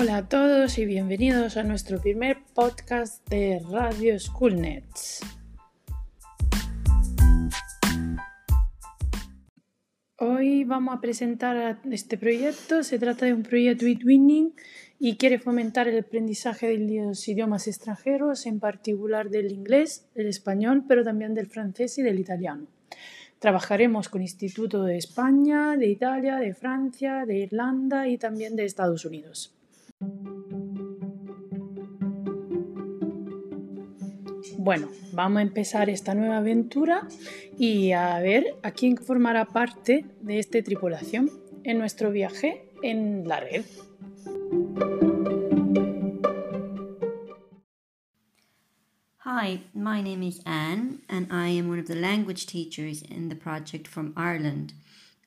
Hola a todos y bienvenidos a nuestro primer podcast de Radio Schoolnets. Hoy vamos a presentar este proyecto. Se trata de un proyecto e-twinning y quiere fomentar el aprendizaje de los idiomas extranjeros, en particular del inglés, del español, pero también del francés y del italiano. Trabajaremos con institutos de España, de Italia, de Francia, de Irlanda y también de Estados Unidos. Bueno, vamos a empezar esta nueva aventura y a ver a quién formará parte de esta tripulación en nuestro viaje en la red. Hi, my name is Anne, and I am one of the language teachers in the project from Ireland.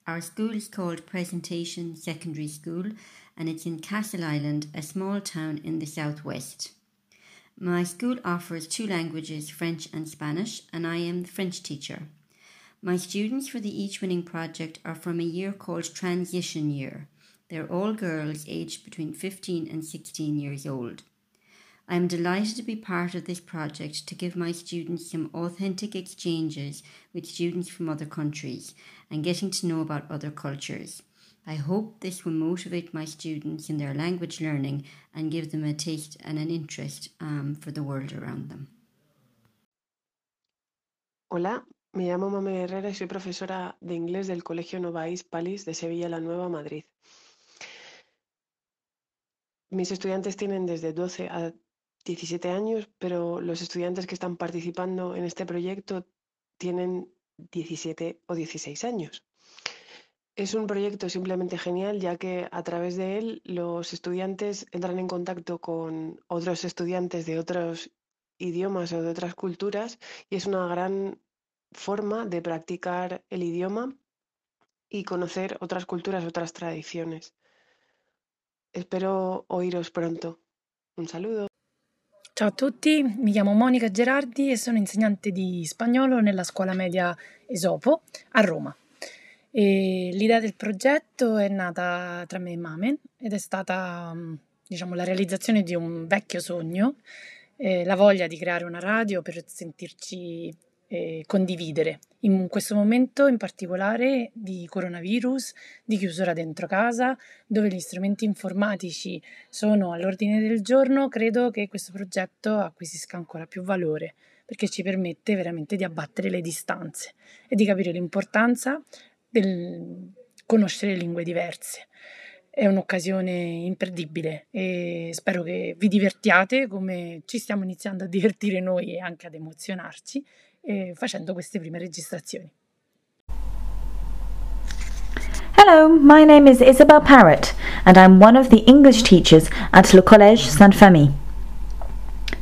Our school is called Presentation Secondary School, and it's in Castle Island, a small town in the southwest. My school offers two languages, French and Spanish, and I am the French teacher. My students for the Each Winning project are from a year called Transition Year. They're all girls aged between 15 and 16 years old. I am delighted to be part of this project to give my students some authentic exchanges with students from other countries and getting to know about other cultures. I hope this will motivate my students in their language learning and give them a taste and an interest um, for the world around them. Hola, me llamo Mame Herrera y soy profesora de inglés del Colegio Novais Palis de Sevilla la Nueva, Madrid. Mis estudiantes tienen desde 12 a 17 años, pero los estudiantes que están participando en este proyecto tienen 17 o 16 años. Es un proyecto simplemente genial, ya que a través de él los estudiantes entran en contacto con otros estudiantes de otros idiomas o de otras culturas y es una gran forma de practicar el idioma y conocer otras culturas, otras tradiciones. Espero oíros pronto. Un saludo. Ciao a tutti, mi chiamo Monica Gerardi e sono insegnante di spagnolo nella scuola media Esopo a Roma. E l'idea del progetto è nata tra me e Mamen ed è stata diciamo, la realizzazione di un vecchio sogno, eh, la voglia di creare una radio per sentirci eh, condividere. In questo momento in particolare di coronavirus, di chiusura dentro casa, dove gli strumenti informatici sono all'ordine del giorno, credo che questo progetto acquisisca ancora più valore perché ci permette veramente di abbattere le distanze e di capire l'importanza del conoscere lingue diverse. È un'occasione imperdibile e spero che vi divertiate come ci stiamo iniziando a divertire noi e anche ad emozionarci eh, facendo queste prime registrazioni. Hello, my name is Isabel Parrott and I'm one of the English teachers at Le Collège Sainte-Famille.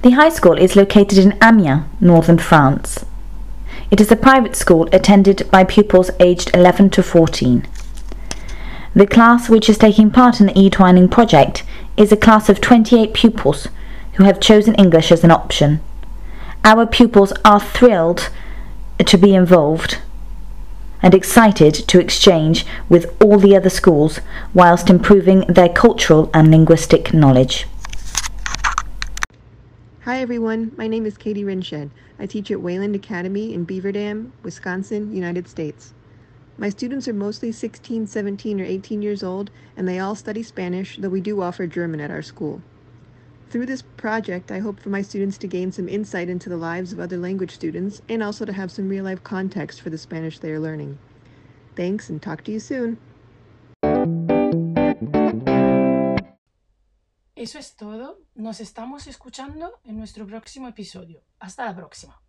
The high school is located in Amiens, northern France. It is a private school attended by pupils aged 11 to 14. The class which is taking part in the e-twining project is a class of 28 pupils who have chosen English as an option. Our pupils are thrilled to be involved and excited to exchange with all the other schools whilst improving their cultural and linguistic knowledge. Hi everyone, my name is Katie Rinshed. I teach at Wayland Academy in Beaver Dam, Wisconsin, United States. My students are mostly 16, 17, or 18 years old, and they all study Spanish, though we do offer German at our school. Through this project, I hope for my students to gain some insight into the lives of other language students and also to have some real life context for the Spanish they are learning. Thanks and talk to you soon. Eso es todo. Nos estamos escuchando en nuestro próximo episodio. Hasta la próxima.